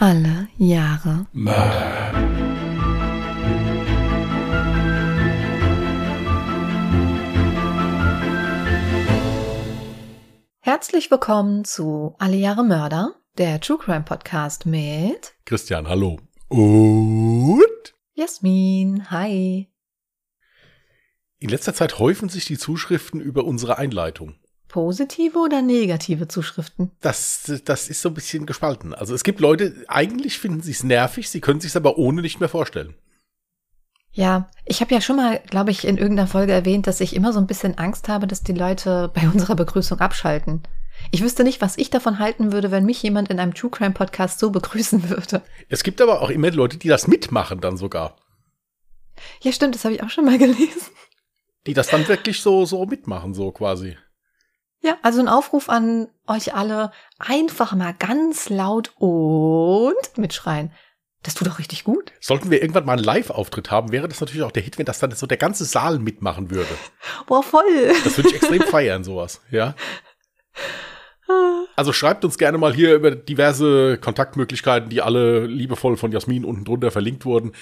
Alle Jahre Mörder. Herzlich willkommen zu Alle Jahre Mörder, der True Crime Podcast mit Christian, hallo. Und? Jasmin. Hi. In letzter Zeit häufen sich die Zuschriften über unsere Einleitung. Positive oder negative Zuschriften? Das, das ist so ein bisschen gespalten. Also es gibt Leute, eigentlich finden sie es nervig, sie können sich aber ohne nicht mehr vorstellen. Ja, ich habe ja schon mal, glaube ich, in irgendeiner Folge erwähnt, dass ich immer so ein bisschen Angst habe, dass die Leute bei unserer Begrüßung abschalten. Ich wüsste nicht, was ich davon halten würde, wenn mich jemand in einem True Crime Podcast so begrüßen würde. Es gibt aber auch immer Leute, die das mitmachen dann sogar. Ja, stimmt, das habe ich auch schon mal gelesen. Die das dann wirklich so, so mitmachen, so quasi. Ja, also ein Aufruf an euch alle, einfach mal ganz laut und mitschreien. Das tut doch richtig gut. Sollten wir irgendwann mal einen Live-Auftritt haben, wäre das natürlich auch der Hit, wenn das dann so der ganze Saal mitmachen würde. Boah, voll. Das würde ich extrem feiern, sowas, ja. Also schreibt uns gerne mal hier über diverse Kontaktmöglichkeiten, die alle liebevoll von Jasmin unten drunter verlinkt wurden,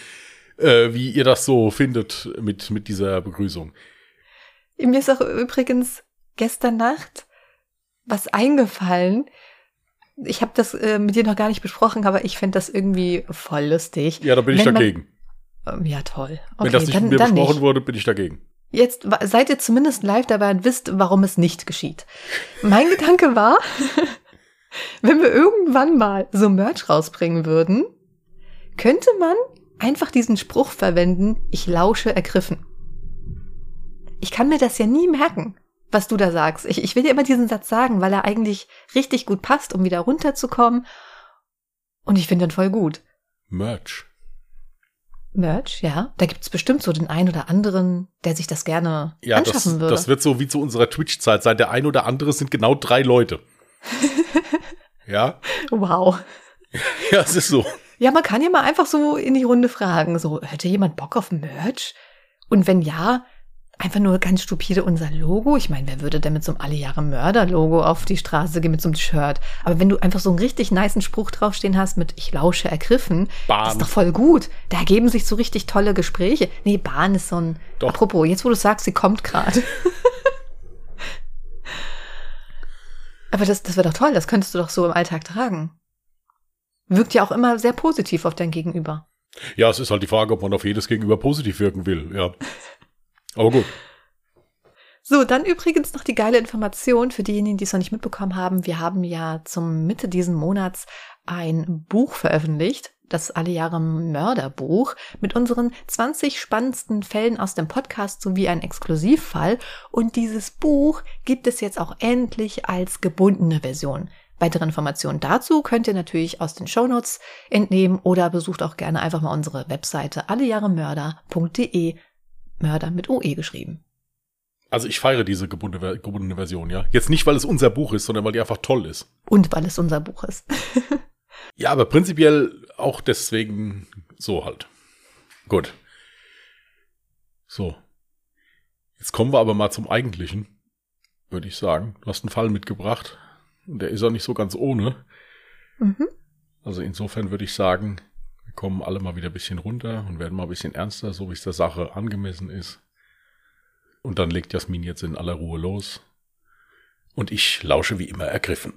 äh, wie ihr das so findet mit, mit dieser Begrüßung. Mir ist auch übrigens gestern Nacht was eingefallen. Ich habe das äh, mit dir noch gar nicht besprochen, aber ich finde das irgendwie voll lustig. Ja, da bin ich Wenn man- dagegen. Ähm, Ja, toll. Okay, Wenn das nicht dann, mit mir besprochen nicht. wurde, bin ich dagegen. Jetzt seid ihr zumindest live dabei und wisst, warum es nicht geschieht. Mein Gedanke war, wenn wir irgendwann mal so Merch rausbringen würden, könnte man einfach diesen Spruch verwenden, ich lausche ergriffen. Ich kann mir das ja nie merken, was du da sagst. Ich, ich will dir immer diesen Satz sagen, weil er eigentlich richtig gut passt, um wieder runterzukommen. Und ich finde ihn voll gut. Merch. Merch, ja. Da gibt's bestimmt so den einen oder anderen, der sich das gerne Ja, das, anschaffen würde. das wird so wie zu unserer Twitch-Zeit sein. Der ein oder andere sind genau drei Leute. ja? Wow. Ja, es ist so. Ja, man kann ja mal einfach so in die Runde fragen, so, hätte jemand Bock auf Merch? Und wenn ja, einfach nur ganz stupide unser Logo. Ich meine, wer würde denn mit so einem Alle Jahre Mörder-Logo auf die Straße gehen mit so einem Shirt? Aber wenn du einfach so einen richtig niceen Spruch draufstehen hast mit Ich lausche ergriffen, Bahn. das ist doch voll gut. Da ergeben sich so richtig tolle Gespräche. Nee, Bahn ist so ein. Doch. Apropos, jetzt wo du sagst, sie kommt gerade. Aber das, das wäre doch toll, das könntest du doch so im Alltag tragen. Wirkt ja auch immer sehr positiv auf dein Gegenüber. Ja, es ist halt die Frage, ob man auf jedes Gegenüber positiv wirken will. Ja. Aber gut. So, dann übrigens noch die geile Information für diejenigen, die es noch nicht mitbekommen haben. Wir haben ja zum Mitte diesen Monats ein Buch veröffentlicht, das Alle Jahre Mörderbuch, mit unseren 20 spannendsten Fällen aus dem Podcast sowie ein Exklusivfall. Und dieses Buch gibt es jetzt auch endlich als gebundene Version. Weitere Informationen dazu könnt ihr natürlich aus den Shownotes entnehmen oder besucht auch gerne einfach mal unsere Webseite allejahremörder.de. Mörder mit OE geschrieben. Also ich feiere diese gebundene, gebundene Version, ja. Jetzt nicht, weil es unser Buch ist, sondern weil die einfach toll ist. Und weil es unser Buch ist. Ja, aber prinzipiell auch deswegen so halt. Gut. So. Jetzt kommen wir aber mal zum Eigentlichen, würde ich sagen. Du hast einen Fall mitgebracht. Und der ist auch nicht so ganz ohne. Mhm. Also insofern würde ich sagen, kommen alle mal wieder ein bisschen runter und werden mal ein bisschen ernster, so wie es der Sache angemessen ist. Und dann legt Jasmin jetzt in aller Ruhe los. Und ich lausche wie immer ergriffen.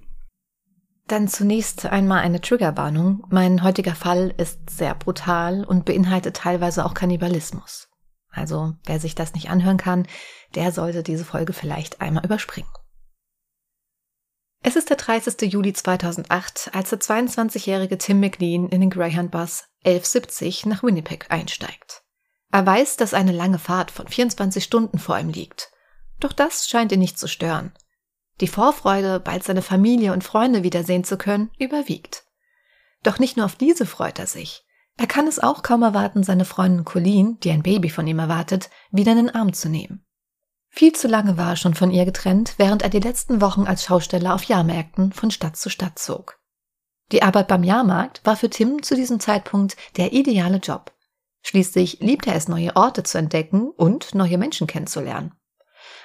Dann zunächst einmal eine Triggerwarnung. Mein heutiger Fall ist sehr brutal und beinhaltet teilweise auch Kannibalismus. Also, wer sich das nicht anhören kann, der sollte diese Folge vielleicht einmal überspringen. Es ist der 30. Juli 2008, als der 22-jährige Tim McLean in den Greyhound-Bus 1170 nach Winnipeg einsteigt. Er weiß, dass eine lange Fahrt von 24 Stunden vor ihm liegt. Doch das scheint ihn nicht zu stören. Die Vorfreude, bald seine Familie und Freunde wiedersehen zu können, überwiegt. Doch nicht nur auf diese freut er sich. Er kann es auch kaum erwarten, seine Freundin Colleen, die ein Baby von ihm erwartet, wieder in den Arm zu nehmen. Viel zu lange war er schon von ihr getrennt, während er die letzten Wochen als Schausteller auf Jahrmärkten von Stadt zu Stadt zog. Die Arbeit beim Jahrmarkt war für Tim zu diesem Zeitpunkt der ideale Job. Schließlich liebte er es, neue Orte zu entdecken und neue Menschen kennenzulernen.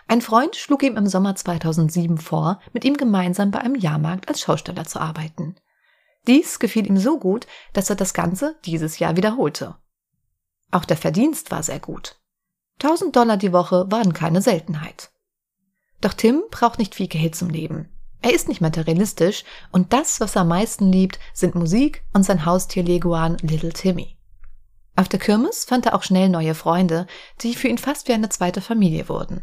Ein Freund schlug ihm im Sommer 2007 vor, mit ihm gemeinsam bei einem Jahrmarkt als Schausteller zu arbeiten. Dies gefiel ihm so gut, dass er das Ganze dieses Jahr wiederholte. Auch der Verdienst war sehr gut. 1000 Dollar die Woche waren keine Seltenheit. Doch Tim braucht nicht viel Geld zum Leben. Er ist nicht materialistisch und das, was er am meisten liebt, sind Musik und sein Haustier Leguan Little Timmy. Auf der Kirmes fand er auch schnell neue Freunde, die für ihn fast wie eine zweite Familie wurden.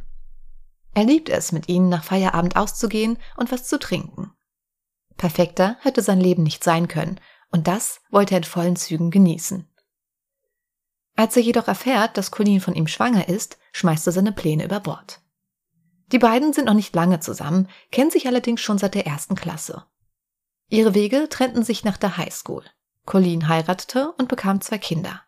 Er liebt es, mit ihnen nach Feierabend auszugehen und was zu trinken. Perfekter hätte sein Leben nicht sein können, und das wollte er in vollen Zügen genießen. Als er jedoch erfährt, dass Colleen von ihm schwanger ist, schmeißt er seine Pläne über Bord. Die beiden sind noch nicht lange zusammen, kennen sich allerdings schon seit der ersten Klasse. Ihre Wege trennten sich nach der Highschool. Colleen heiratete und bekam zwei Kinder.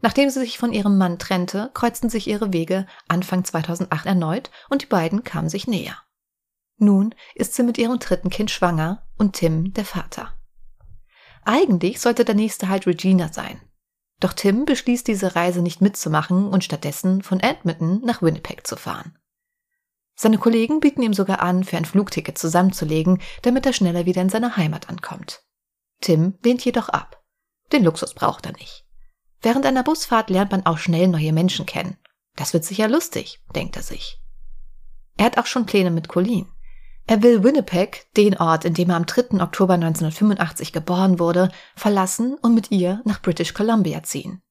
Nachdem sie sich von ihrem Mann trennte, kreuzten sich ihre Wege Anfang 2008 erneut und die beiden kamen sich näher. Nun ist sie mit ihrem dritten Kind schwanger und Tim der Vater. Eigentlich sollte der nächste halt Regina sein. Doch Tim beschließt diese Reise nicht mitzumachen und stattdessen von Edmonton nach Winnipeg zu fahren. Seine Kollegen bieten ihm sogar an, für ein Flugticket zusammenzulegen, damit er schneller wieder in seiner Heimat ankommt. Tim lehnt jedoch ab. Den Luxus braucht er nicht. Während einer Busfahrt lernt man auch schnell neue Menschen kennen. Das wird sicher lustig, denkt er sich. Er hat auch schon Pläne mit Colleen. Er will Winnipeg, den Ort, in dem er am 3. Oktober 1985 geboren wurde, verlassen und mit ihr nach British Columbia ziehen.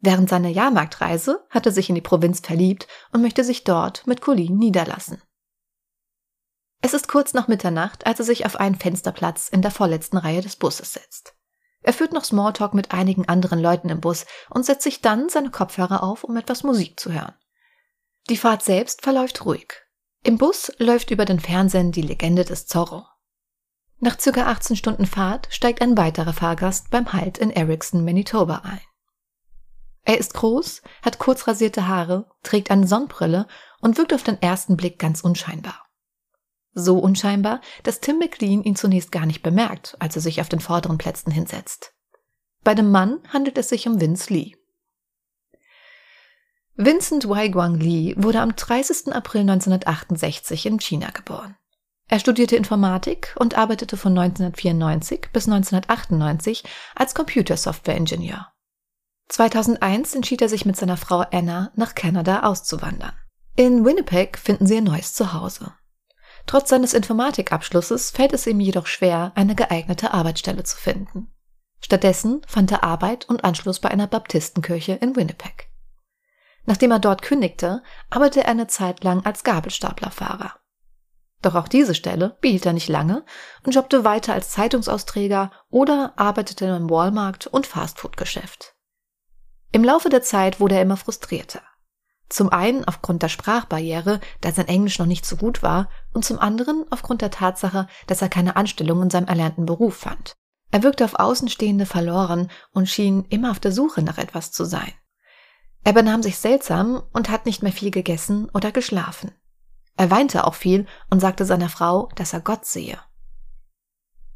Während seiner Jahrmarktreise hat er sich in die Provinz verliebt und möchte sich dort mit Colleen niederlassen. Es ist kurz nach Mitternacht, als er sich auf einen Fensterplatz in der vorletzten Reihe des Busses setzt. Er führt noch Smalltalk mit einigen anderen Leuten im Bus und setzt sich dann seine Kopfhörer auf, um etwas Musik zu hören. Die Fahrt selbst verläuft ruhig. Im Bus läuft über den Fernsehen die Legende des Zorro. Nach circa 18 Stunden Fahrt steigt ein weiterer Fahrgast beim Halt in Erickson, Manitoba ein. Er ist groß, hat kurz rasierte Haare, trägt eine Sonnenbrille und wirkt auf den ersten Blick ganz unscheinbar. So unscheinbar, dass Tim McLean ihn zunächst gar nicht bemerkt, als er sich auf den vorderen Plätzen hinsetzt. Bei dem Mann handelt es sich um Vince Lee. Vincent Waiguang Lee wurde am 30. April 1968 in China geboren. Er studierte Informatik und arbeitete von 1994 bis 1998 als Computersoftware-Ingenieur. 2001 entschied er sich mit seiner Frau Anna nach Kanada auszuwandern. In Winnipeg finden sie ein neues Zuhause. Trotz seines Informatikabschlusses fällt es ihm jedoch schwer, eine geeignete Arbeitsstelle zu finden. Stattdessen fand er Arbeit und Anschluss bei einer Baptistenkirche in Winnipeg. Nachdem er dort kündigte, arbeitete er eine Zeit lang als Gabelstaplerfahrer. Doch auch diese Stelle behielt er nicht lange und jobbte weiter als Zeitungsausträger oder arbeitete im Walmart und Fastfood-Geschäft. Im Laufe der Zeit wurde er immer frustrierter. Zum einen aufgrund der Sprachbarriere, da sein Englisch noch nicht so gut war, und zum anderen aufgrund der Tatsache, dass er keine Anstellung in seinem erlernten Beruf fand. Er wirkte auf Außenstehende verloren und schien immer auf der Suche nach etwas zu sein. Er benahm sich seltsam und hat nicht mehr viel gegessen oder geschlafen. Er weinte auch viel und sagte seiner Frau, dass er Gott sehe.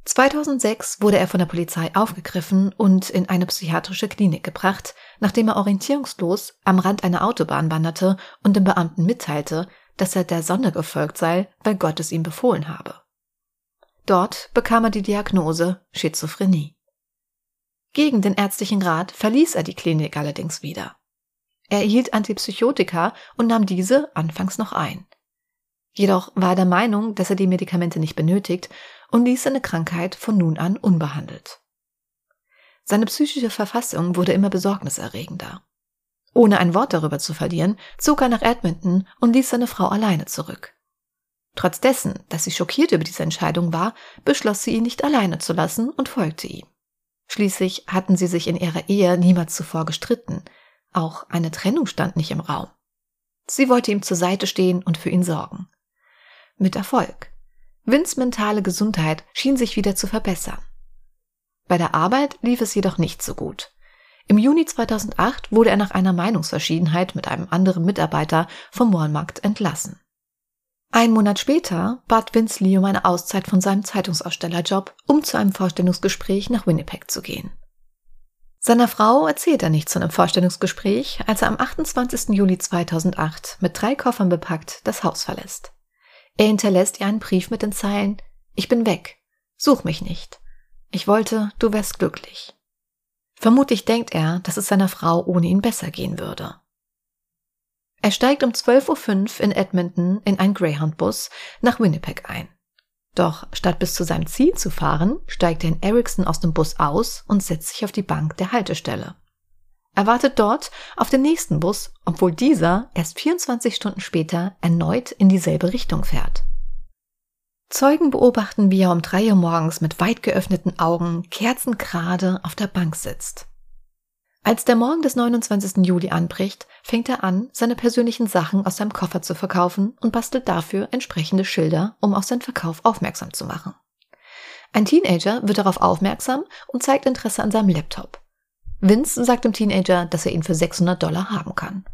2006 wurde er von der Polizei aufgegriffen und in eine psychiatrische Klinik gebracht, nachdem er orientierungslos am Rand einer Autobahn wanderte und dem Beamten mitteilte, dass er der Sonne gefolgt sei, weil Gott es ihm befohlen habe. Dort bekam er die Diagnose Schizophrenie. Gegen den ärztlichen Rat verließ er die Klinik allerdings wieder. Er erhielt Antipsychotika und nahm diese anfangs noch ein. Jedoch war er der Meinung, dass er die Medikamente nicht benötigt und ließ seine Krankheit von nun an unbehandelt. Seine psychische Verfassung wurde immer besorgniserregender. Ohne ein Wort darüber zu verlieren, zog er nach Edmonton und ließ seine Frau alleine zurück. Trotz dessen, dass sie schockiert über diese Entscheidung war, beschloss sie ihn nicht alleine zu lassen und folgte ihm. Schließlich hatten sie sich in ihrer Ehe niemals zuvor gestritten, auch eine Trennung stand nicht im Raum. Sie wollte ihm zur Seite stehen und für ihn sorgen. Mit Erfolg. Vins mentale Gesundheit schien sich wieder zu verbessern. Bei der Arbeit lief es jedoch nicht so gut. Im Juni 2008 wurde er nach einer Meinungsverschiedenheit mit einem anderen Mitarbeiter vom Walmart entlassen. Ein Monat später bat Vince Lee um eine Auszeit von seinem Zeitungsausstellerjob, um zu einem Vorstellungsgespräch nach Winnipeg zu gehen. Seiner Frau erzählt er nichts zu einem Vorstellungsgespräch, als er am 28. Juli 2008 mit drei Koffern bepackt das Haus verlässt. Er hinterlässt ihr einen Brief mit den Zeilen Ich bin weg. Such mich nicht. Ich wollte, du wärst glücklich. Vermutlich denkt er, dass es seiner Frau ohne ihn besser gehen würde. Er steigt um 12.05 Uhr in Edmonton in einen Greyhound-Bus nach Winnipeg ein. Doch statt bis zu seinem Ziel zu fahren, steigt er in Ericsson aus dem Bus aus und setzt sich auf die Bank der Haltestelle. Er wartet dort auf den nächsten Bus, obwohl dieser erst 24 Stunden später erneut in dieselbe Richtung fährt. Zeugen beobachten, wie er um drei Uhr morgens mit weit geöffneten Augen kerzengerade auf der Bank sitzt. Als der Morgen des 29. Juli anbricht, fängt er an, seine persönlichen Sachen aus seinem Koffer zu verkaufen und bastelt dafür entsprechende Schilder, um auf seinen Verkauf aufmerksam zu machen. Ein Teenager wird darauf aufmerksam und zeigt Interesse an seinem Laptop. Vince sagt dem Teenager, dass er ihn für 600 Dollar haben kann.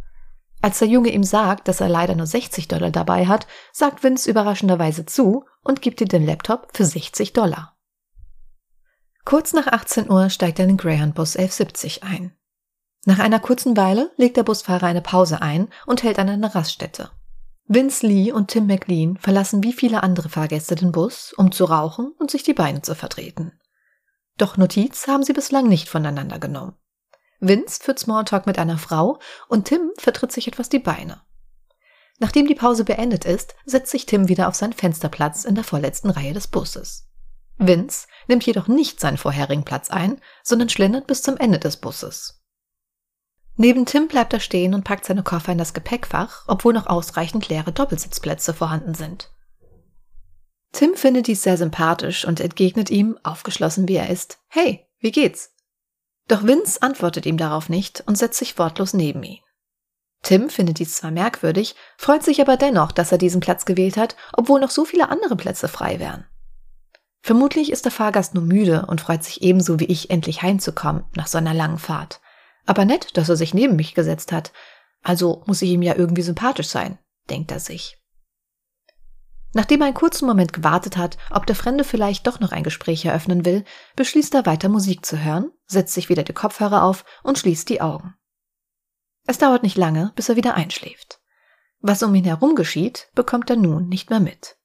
Als der Junge ihm sagt, dass er leider nur 60 Dollar dabei hat, sagt Vince überraschenderweise zu und gibt ihm den Laptop für 60 Dollar. Kurz nach 18 Uhr steigt er in den Greyhound-Bus 1170 ein. Nach einer kurzen Weile legt der Busfahrer eine Pause ein und hält an einer Raststätte. Vince Lee und Tim McLean verlassen wie viele andere Fahrgäste den Bus, um zu rauchen und sich die Beine zu vertreten. Doch Notiz haben sie bislang nicht voneinander genommen. Vince führt Smalltalk mit einer Frau und Tim vertritt sich etwas die Beine. Nachdem die Pause beendet ist, setzt sich Tim wieder auf seinen Fensterplatz in der vorletzten Reihe des Busses. Vince nimmt jedoch nicht seinen vorherigen Platz ein, sondern schlendert bis zum Ende des Busses. Neben Tim bleibt er stehen und packt seine Koffer in das Gepäckfach, obwohl noch ausreichend leere Doppelsitzplätze vorhanden sind. Tim findet dies sehr sympathisch und entgegnet ihm, aufgeschlossen wie er ist, Hey, wie geht's? Doch Vince antwortet ihm darauf nicht und setzt sich wortlos neben ihn. Tim findet dies zwar merkwürdig, freut sich aber dennoch, dass er diesen Platz gewählt hat, obwohl noch so viele andere Plätze frei wären. Vermutlich ist der Fahrgast nur müde und freut sich ebenso wie ich, endlich heimzukommen nach so einer langen Fahrt. Aber nett, dass er sich neben mich gesetzt hat. Also muss ich ihm ja irgendwie sympathisch sein, denkt er sich. Nachdem er einen kurzen Moment gewartet hat, ob der Fremde vielleicht doch noch ein Gespräch eröffnen will, beschließt er weiter Musik zu hören, setzt sich wieder die Kopfhörer auf und schließt die Augen. Es dauert nicht lange, bis er wieder einschläft. Was um ihn herum geschieht, bekommt er nun nicht mehr mit.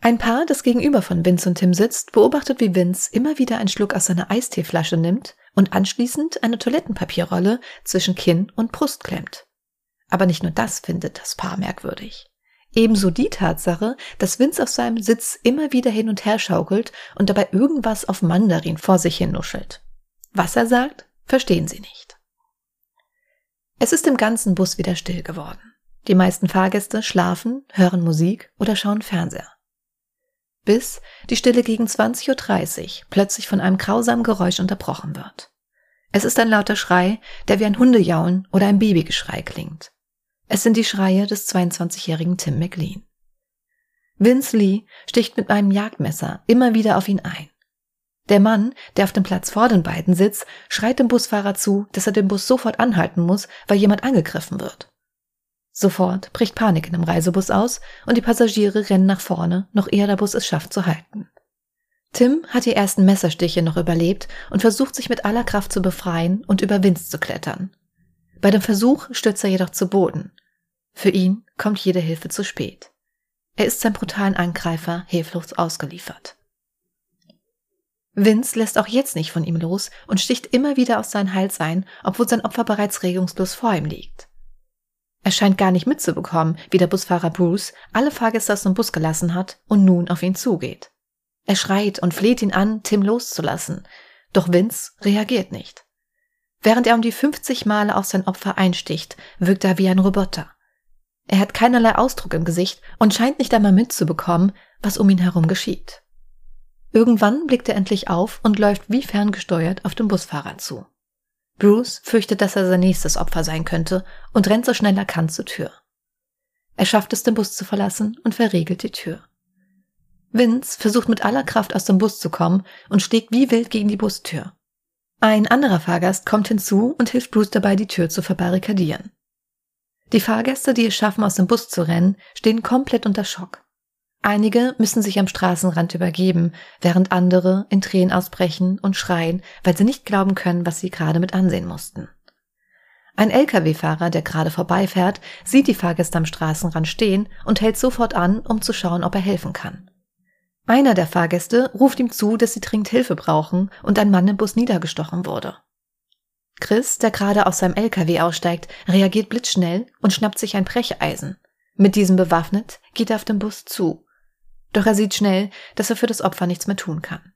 Ein Paar, das gegenüber von Vince und Tim sitzt, beobachtet, wie Vince immer wieder einen Schluck aus seiner Eisteeflasche nimmt und anschließend eine Toilettenpapierrolle zwischen Kinn und Brust klemmt. Aber nicht nur das findet das Paar merkwürdig. Ebenso die Tatsache, dass Vince auf seinem Sitz immer wieder hin und her schaukelt und dabei irgendwas auf Mandarin vor sich hin nuschelt. Was er sagt, verstehen sie nicht. Es ist im ganzen Bus wieder still geworden. Die meisten Fahrgäste schlafen, hören Musik oder schauen Fernseher. Bis die Stille gegen 20.30 Uhr plötzlich von einem grausamen Geräusch unterbrochen wird. Es ist ein lauter Schrei, der wie ein Hundejaulen oder ein Babygeschrei klingt. Es sind die Schreie des 22-jährigen Tim McLean. Vince Lee sticht mit einem Jagdmesser immer wieder auf ihn ein. Der Mann, der auf dem Platz vor den beiden sitzt, schreit dem Busfahrer zu, dass er den Bus sofort anhalten muss, weil jemand angegriffen wird. Sofort bricht Panik in dem Reisebus aus und die Passagiere rennen nach vorne, noch ehe der Bus es schafft zu halten. Tim hat die ersten Messerstiche noch überlebt und versucht sich mit aller Kraft zu befreien und über Vince zu klettern. Bei dem Versuch stürzt er jedoch zu Boden. Für ihn kommt jede Hilfe zu spät. Er ist seinem brutalen Angreifer hilflos ausgeliefert. Vince lässt auch jetzt nicht von ihm los und sticht immer wieder aus seinen Hals ein, obwohl sein Opfer bereits regungslos vor ihm liegt. Er scheint gar nicht mitzubekommen, wie der Busfahrer Bruce alle Fahrgäste aus dem Bus gelassen hat und nun auf ihn zugeht. Er schreit und fleht ihn an, Tim loszulassen, doch Vince reagiert nicht. Während er um die 50 Male auf sein Opfer einsticht, wirkt er wie ein Roboter. Er hat keinerlei Ausdruck im Gesicht und scheint nicht einmal mitzubekommen, was um ihn herum geschieht. Irgendwann blickt er endlich auf und läuft wie ferngesteuert auf den Busfahrer zu. Bruce fürchtet, dass er sein nächstes Opfer sein könnte und rennt so schnell er kann zur Tür. Er schafft es, den Bus zu verlassen und verriegelt die Tür. Vince versucht mit aller Kraft aus dem Bus zu kommen und schlägt wie wild gegen die Bustür. Ein anderer Fahrgast kommt hinzu und hilft Bruce dabei, die Tür zu verbarrikadieren. Die Fahrgäste, die es schaffen, aus dem Bus zu rennen, stehen komplett unter Schock. Einige müssen sich am Straßenrand übergeben, während andere in Tränen ausbrechen und schreien, weil sie nicht glauben können, was sie gerade mit ansehen mussten. Ein Lkw-Fahrer, der gerade vorbeifährt, sieht die Fahrgäste am Straßenrand stehen und hält sofort an, um zu schauen, ob er helfen kann. Einer der Fahrgäste ruft ihm zu, dass sie dringend Hilfe brauchen und ein Mann im Bus niedergestochen wurde. Chris, der gerade aus seinem LKW aussteigt, reagiert blitzschnell und schnappt sich ein Brecheisen. Mit diesem bewaffnet geht er auf den Bus zu. Doch er sieht schnell, dass er für das Opfer nichts mehr tun kann.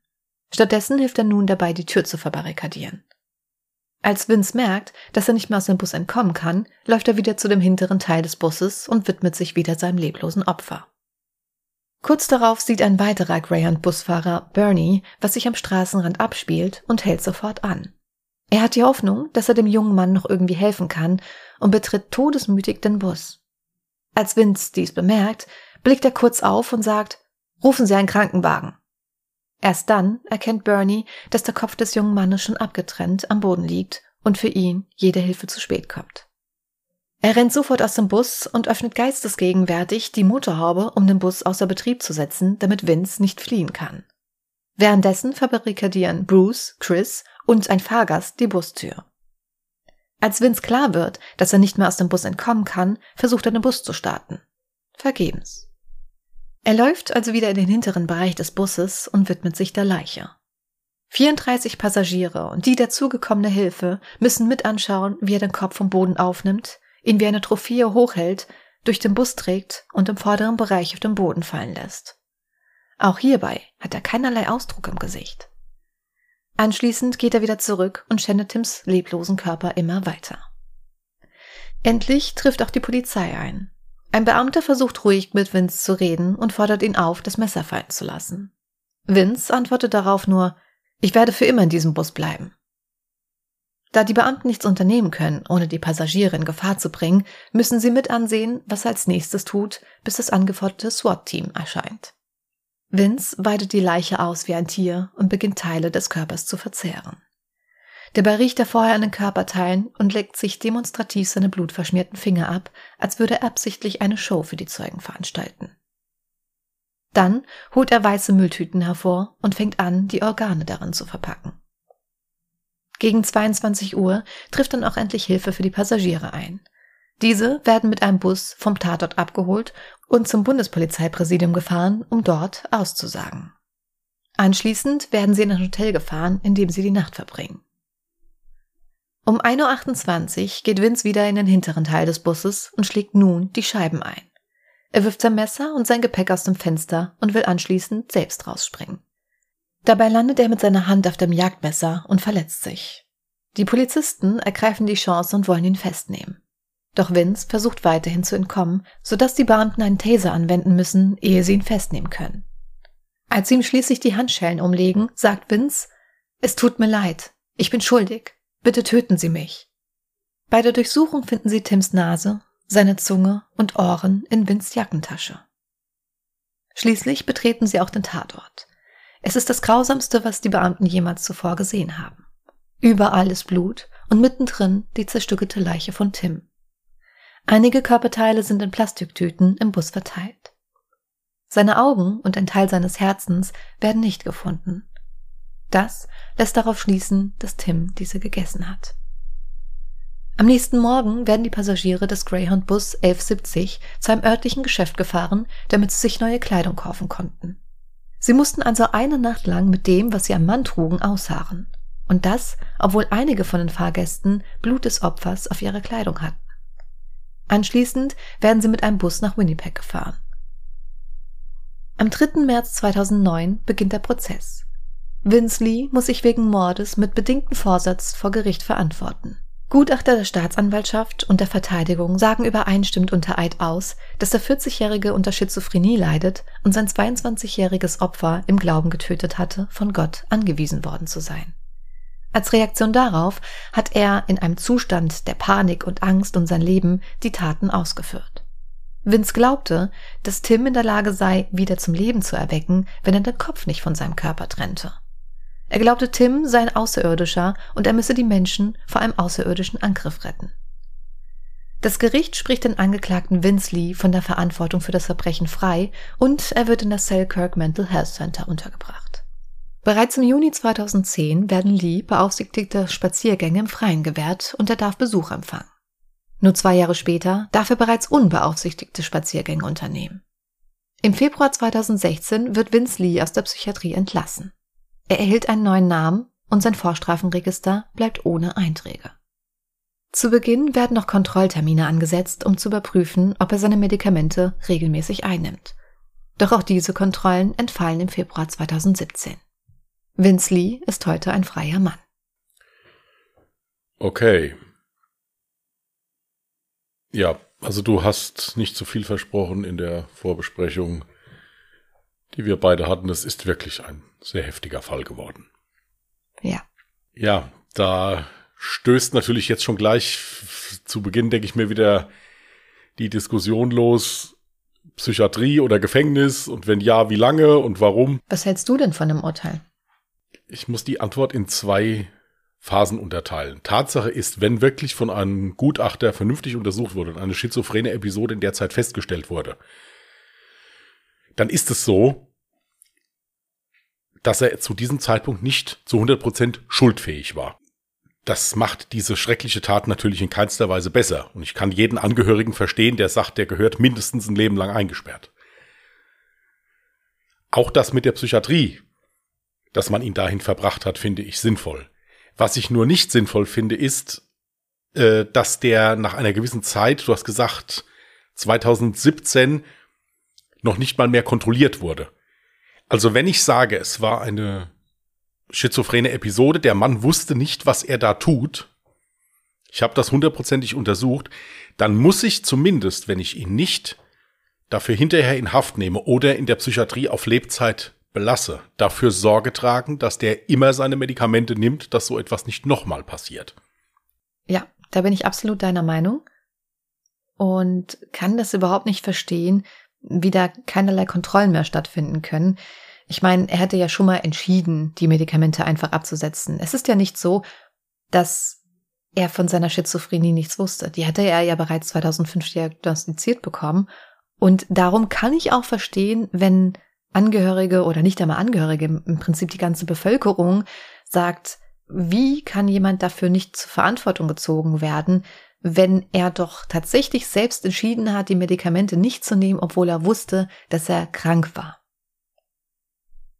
Stattdessen hilft er nun dabei, die Tür zu verbarrikadieren. Als Vince merkt, dass er nicht mehr aus dem Bus entkommen kann, läuft er wieder zu dem hinteren Teil des Busses und widmet sich wieder seinem leblosen Opfer. Kurz darauf sieht ein weiterer Greyhound-Busfahrer, Bernie, was sich am Straßenrand abspielt und hält sofort an. Er hat die Hoffnung, dass er dem jungen Mann noch irgendwie helfen kann und betritt todesmütig den Bus. Als Vince dies bemerkt, blickt er kurz auf und sagt, rufen Sie einen Krankenwagen. Erst dann erkennt Bernie, dass der Kopf des jungen Mannes schon abgetrennt am Boden liegt und für ihn jede Hilfe zu spät kommt. Er rennt sofort aus dem Bus und öffnet geistesgegenwärtig die Motorhaube, um den Bus außer Betrieb zu setzen, damit Vince nicht fliehen kann. Währenddessen verbarrikadieren Bruce, Chris und ein Fahrgast die Bustür. Als Vince klar wird, dass er nicht mehr aus dem Bus entkommen kann, versucht er den Bus zu starten. Vergebens. Er läuft also wieder in den hinteren Bereich des Busses und widmet sich der Leiche. 34 Passagiere und die dazugekommene Hilfe müssen mit anschauen, wie er den Kopf vom Boden aufnimmt, ihn wie eine Trophäe hochhält, durch den Bus trägt und im vorderen Bereich auf den Boden fallen lässt. Auch hierbei hat er keinerlei Ausdruck im Gesicht. Anschließend geht er wieder zurück und schändet Tims leblosen Körper immer weiter. Endlich trifft auch die Polizei ein. Ein Beamter versucht ruhig mit Vince zu reden und fordert ihn auf, das Messer fallen zu lassen. Vince antwortet darauf nur, ich werde für immer in diesem Bus bleiben. Da die Beamten nichts unternehmen können, ohne die Passagiere in Gefahr zu bringen, müssen sie mit ansehen, was er als nächstes tut, bis das angeforderte SWAT-Team erscheint. Vince weidet die Leiche aus wie ein Tier und beginnt Teile des Körpers zu verzehren. Dabei riecht er vorher an den Körperteilen und leckt sich demonstrativ seine blutverschmierten Finger ab, als würde er absichtlich eine Show für die Zeugen veranstalten. Dann holt er weiße Mülltüten hervor und fängt an, die Organe darin zu verpacken. Gegen 22 Uhr trifft dann auch endlich Hilfe für die Passagiere ein. Diese werden mit einem Bus vom Tatort abgeholt und zum Bundespolizeipräsidium gefahren, um dort auszusagen. Anschließend werden sie in ein Hotel gefahren, in dem sie die Nacht verbringen. Um 1.28 Uhr geht Vince wieder in den hinteren Teil des Busses und schlägt nun die Scheiben ein. Er wirft sein Messer und sein Gepäck aus dem Fenster und will anschließend selbst rausspringen. Dabei landet er mit seiner Hand auf dem Jagdmesser und verletzt sich. Die Polizisten ergreifen die Chance und wollen ihn festnehmen. Doch Vince versucht weiterhin zu entkommen, sodass die Beamten einen Taser anwenden müssen, ehe sie ihn festnehmen können. Als sie ihm schließlich die Handschellen umlegen, sagt Vince, es tut mir leid, ich bin schuldig. Bitte töten Sie mich. Bei der Durchsuchung finden Sie Tims Nase, seine Zunge und Ohren in Vince Jackentasche. Schließlich betreten sie auch den Tatort. Es ist das Grausamste, was die Beamten jemals zuvor gesehen haben. Überall ist Blut und mittendrin die zerstückelte Leiche von Tim. Einige Körperteile sind in Plastiktüten im Bus verteilt. Seine Augen und ein Teil seines Herzens werden nicht gefunden. Das lässt darauf schließen, dass Tim diese gegessen hat. Am nächsten Morgen werden die Passagiere des Greyhound-Bus 1170 zu einem örtlichen Geschäft gefahren, damit sie sich neue Kleidung kaufen konnten. Sie mussten also eine Nacht lang mit dem, was sie am Mann trugen, ausharren. Und das, obwohl einige von den Fahrgästen Blut des Opfers auf ihrer Kleidung hatten. Anschließend werden sie mit einem Bus nach Winnipeg gefahren. Am 3. März 2009 beginnt der Prozess. Vince Lee muss sich wegen Mordes mit bedingtem Vorsatz vor Gericht verantworten. Gutachter der Staatsanwaltschaft und der Verteidigung sagen übereinstimmend unter Eid aus, dass der 40-Jährige unter Schizophrenie leidet und sein 22-jähriges Opfer im Glauben getötet hatte, von Gott angewiesen worden zu sein. Als Reaktion darauf hat er in einem Zustand der Panik und Angst um sein Leben die Taten ausgeführt. Vince glaubte, dass Tim in der Lage sei, wieder zum Leben zu erwecken, wenn er den Kopf nicht von seinem Körper trennte. Er glaubte, Tim sei ein Außerirdischer und er müsse die Menschen vor einem außerirdischen Angriff retten. Das Gericht spricht den Angeklagten Vince Lee von der Verantwortung für das Verbrechen frei und er wird in das Selkirk Mental Health Center untergebracht. Bereits im Juni 2010 werden Lee beaufsichtigte Spaziergänge im Freien gewährt und er darf Besuch empfangen. Nur zwei Jahre später darf er bereits unbeaufsichtigte Spaziergänge unternehmen. Im Februar 2016 wird Vince Lee aus der Psychiatrie entlassen. Er erhält einen neuen Namen und sein Vorstrafenregister bleibt ohne Einträge. Zu Beginn werden noch Kontrolltermine angesetzt, um zu überprüfen, ob er seine Medikamente regelmäßig einnimmt. Doch auch diese Kontrollen entfallen im Februar 2017. Vince Lee ist heute ein freier Mann. Okay. Ja, also du hast nicht zu viel versprochen in der Vorbesprechung, die wir beide hatten. Es ist wirklich ein sehr heftiger Fall geworden. Ja. Ja, da stößt natürlich jetzt schon gleich zu Beginn, denke ich mir, wieder die Diskussion los. Psychiatrie oder Gefängnis und wenn ja, wie lange und warum? Was hältst du denn von dem Urteil? Ich muss die Antwort in zwei Phasen unterteilen. Tatsache ist, wenn wirklich von einem Gutachter vernünftig untersucht wurde und eine schizophrene Episode in der Zeit festgestellt wurde, dann ist es so, dass er zu diesem Zeitpunkt nicht zu 100% schuldfähig war. Das macht diese schreckliche Tat natürlich in keinster Weise besser. Und ich kann jeden Angehörigen verstehen, der sagt, der gehört mindestens ein Leben lang eingesperrt. Auch das mit der Psychiatrie, dass man ihn dahin verbracht hat, finde ich sinnvoll. Was ich nur nicht sinnvoll finde, ist, äh, dass der nach einer gewissen Zeit, du hast gesagt, 2017 noch nicht mal mehr kontrolliert wurde. Also wenn ich sage, es war eine schizophrene Episode, der Mann wusste nicht, was er da tut, ich habe das hundertprozentig untersucht, dann muss ich zumindest, wenn ich ihn nicht dafür hinterher in Haft nehme oder in der Psychiatrie auf Lebzeit belasse, dafür Sorge tragen, dass der immer seine Medikamente nimmt, dass so etwas nicht nochmal passiert. Ja, da bin ich absolut deiner Meinung und kann das überhaupt nicht verstehen, wie da keinerlei Kontrollen mehr stattfinden können. Ich meine, er hätte ja schon mal entschieden, die Medikamente einfach abzusetzen. Es ist ja nicht so, dass er von seiner Schizophrenie nichts wusste. Die hatte er ja bereits 2005 diagnostiziert bekommen. Und darum kann ich auch verstehen, wenn Angehörige oder nicht einmal Angehörige, im Prinzip die ganze Bevölkerung sagt, wie kann jemand dafür nicht zur Verantwortung gezogen werden, wenn er doch tatsächlich selbst entschieden hat, die Medikamente nicht zu nehmen, obwohl er wusste, dass er krank war.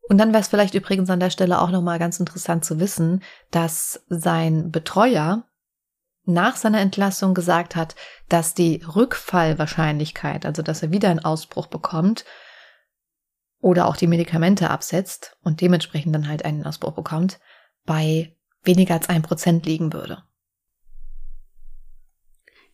Und dann wäre es vielleicht übrigens an der Stelle auch nochmal ganz interessant zu wissen, dass sein Betreuer nach seiner Entlassung gesagt hat, dass die Rückfallwahrscheinlichkeit, also dass er wieder einen Ausbruch bekommt, oder auch die Medikamente absetzt und dementsprechend dann halt einen Ausbruch bekommt, bei weniger als ein Prozent liegen würde.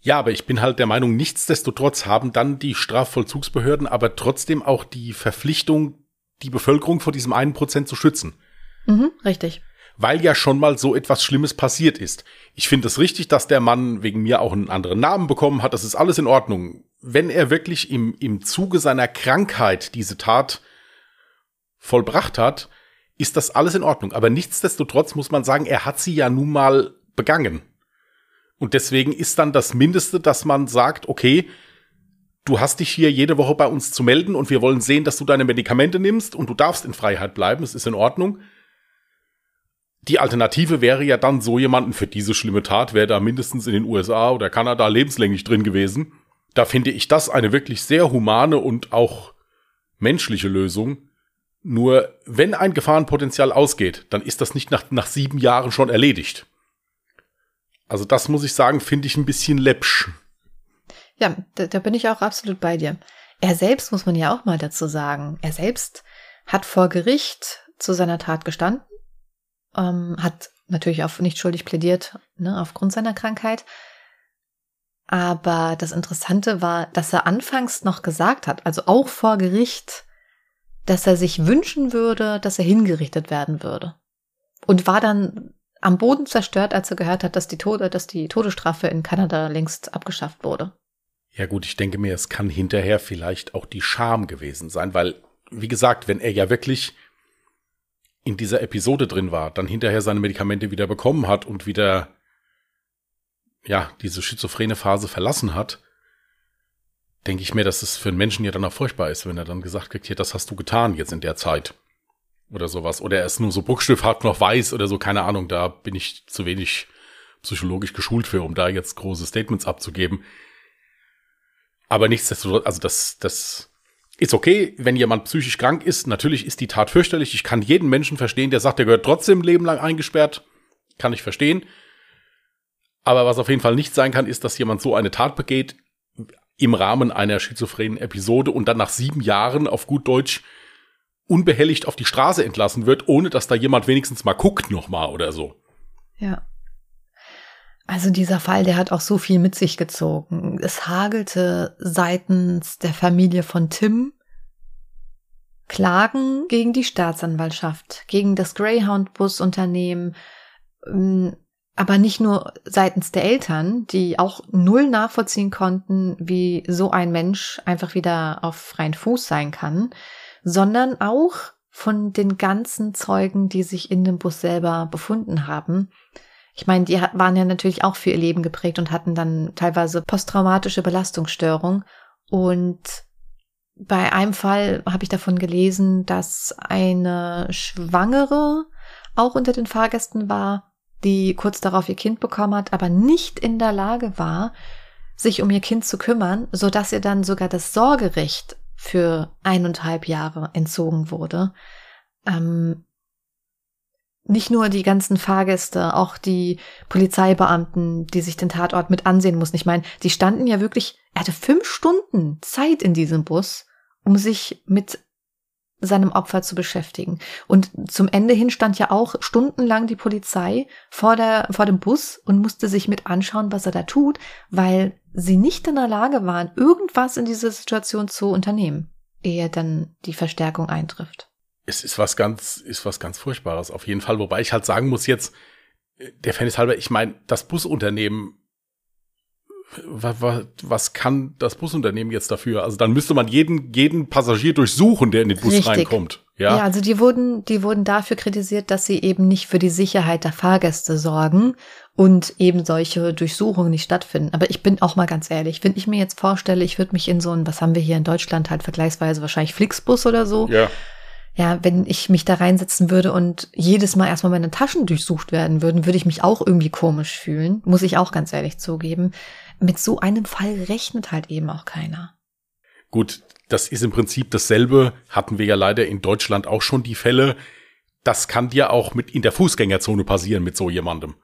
Ja, aber ich bin halt der Meinung, nichtsdestotrotz haben dann die Strafvollzugsbehörden aber trotzdem auch die Verpflichtung, die Bevölkerung vor diesem einen Prozent zu schützen. Mhm, richtig. Weil ja schon mal so etwas Schlimmes passiert ist. Ich finde es richtig, dass der Mann wegen mir auch einen anderen Namen bekommen hat. Das ist alles in Ordnung. Wenn er wirklich im, im Zuge seiner Krankheit diese Tat vollbracht hat, ist das alles in Ordnung. Aber nichtsdestotrotz muss man sagen, er hat sie ja nun mal begangen. Und deswegen ist dann das Mindeste, dass man sagt, okay, du hast dich hier jede Woche bei uns zu melden und wir wollen sehen, dass du deine Medikamente nimmst und du darfst in Freiheit bleiben, es ist in Ordnung. Die Alternative wäre ja dann so jemanden für diese schlimme Tat, wäre da mindestens in den USA oder Kanada lebenslänglich drin gewesen. Da finde ich das eine wirklich sehr humane und auch menschliche Lösung. Nur wenn ein Gefahrenpotenzial ausgeht, dann ist das nicht nach, nach sieben Jahren schon erledigt. Also das muss ich sagen, finde ich ein bisschen läppsch. Ja, da, da bin ich auch absolut bei dir. Er selbst muss man ja auch mal dazu sagen. Er selbst hat vor Gericht zu seiner Tat gestanden, ähm, hat natürlich auf nicht schuldig plädiert, ne, aufgrund seiner Krankheit. Aber das Interessante war, dass er anfangs noch gesagt hat, also auch vor Gericht, dass er sich wünschen würde, dass er hingerichtet werden würde. Und war dann am Boden zerstört, als er gehört hat, dass die, Tode, dass die Todesstrafe in Kanada längst abgeschafft wurde. Ja gut, ich denke mir, es kann hinterher vielleicht auch die Scham gewesen sein, weil, wie gesagt, wenn er ja wirklich in dieser Episode drin war, dann hinterher seine Medikamente wieder bekommen hat und wieder, ja, diese schizophrene Phase verlassen hat, denke ich mir, dass es für einen Menschen ja dann auch furchtbar ist, wenn er dann gesagt kriegt, hier, das hast du getan jetzt in der Zeit. Oder sowas. Oder er ist nur so buchstabenhaft noch weiß oder so, keine Ahnung, da bin ich zu wenig psychologisch geschult für, um da jetzt große Statements abzugeben. Aber nichtsdestotrotz, also das, das ist okay, wenn jemand psychisch krank ist. Natürlich ist die Tat fürchterlich. Ich kann jeden Menschen verstehen, der sagt, der gehört trotzdem Leben lang eingesperrt. Kann ich verstehen. Aber was auf jeden Fall nicht sein kann, ist, dass jemand so eine Tat begeht im Rahmen einer schizophrenen Episode und dann nach sieben Jahren auf gut Deutsch unbehelligt auf die Straße entlassen wird, ohne dass da jemand wenigstens mal guckt nochmal oder so. Ja. Also dieser Fall, der hat auch so viel mit sich gezogen. Es hagelte seitens der Familie von Tim Klagen gegen die Staatsanwaltschaft, gegen das Greyhound-Busunternehmen, ähm, aber nicht nur seitens der Eltern, die auch null nachvollziehen konnten, wie so ein Mensch einfach wieder auf freien Fuß sein kann, sondern auch von den ganzen Zeugen, die sich in dem Bus selber befunden haben, ich meine, die waren ja natürlich auch für ihr Leben geprägt und hatten dann teilweise posttraumatische Belastungsstörung. Und bei einem Fall habe ich davon gelesen, dass eine Schwangere auch unter den Fahrgästen war, die kurz darauf ihr Kind bekommen hat, aber nicht in der Lage war, sich um ihr Kind zu kümmern, so dass ihr dann sogar das Sorgerecht für eineinhalb Jahre entzogen wurde. Ähm, nicht nur die ganzen Fahrgäste, auch die Polizeibeamten, die sich den Tatort mit ansehen mussten. Ich meine, die standen ja wirklich, er hatte fünf Stunden Zeit in diesem Bus, um sich mit seinem Opfer zu beschäftigen. Und zum Ende hin stand ja auch stundenlang die Polizei vor der, vor dem Bus und musste sich mit anschauen, was er da tut, weil sie nicht in der Lage waren, irgendwas in dieser Situation zu unternehmen, ehe dann die Verstärkung eintrifft es ist was ganz, ist was ganz Furchtbares auf jeden Fall. Wobei ich halt sagen muss jetzt, der Fan ist halber, ich meine, das Busunternehmen, was, kann das Busunternehmen jetzt dafür? Also dann müsste man jeden, jeden Passagier durchsuchen, der in den Bus Richtig. reinkommt. Ja? ja, also die wurden, die wurden dafür kritisiert, dass sie eben nicht für die Sicherheit der Fahrgäste sorgen und eben solche Durchsuchungen nicht stattfinden. Aber ich bin auch mal ganz ehrlich, wenn ich mir jetzt vorstelle, ich würde mich in so ein, was haben wir hier in Deutschland halt vergleichsweise wahrscheinlich Flixbus oder so, ja ja, wenn ich mich da reinsetzen würde und jedes Mal erstmal meine Taschen durchsucht werden würden, würde ich mich auch irgendwie komisch fühlen, muss ich auch ganz ehrlich zugeben. Mit so einem Fall rechnet halt eben auch keiner. Gut, das ist im Prinzip dasselbe, hatten wir ja leider in Deutschland auch schon die Fälle. Das kann dir auch mit in der Fußgängerzone passieren mit so jemandem.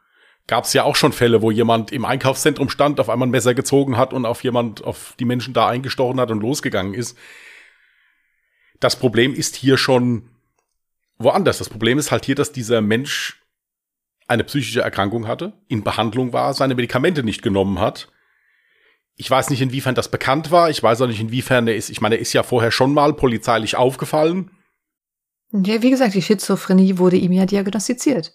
Gab es ja auch schon Fälle, wo jemand im Einkaufszentrum stand, auf einmal ein Messer gezogen hat und auf jemand, auf die Menschen da eingestochen hat und losgegangen ist. Das Problem ist hier schon woanders. Das Problem ist halt hier, dass dieser Mensch eine psychische Erkrankung hatte, in Behandlung war, seine Medikamente nicht genommen hat. Ich weiß nicht, inwiefern das bekannt war. Ich weiß auch nicht, inwiefern er ist. Ich meine, er ist ja vorher schon mal polizeilich aufgefallen. Ja, wie gesagt, die Schizophrenie wurde ihm ja diagnostiziert.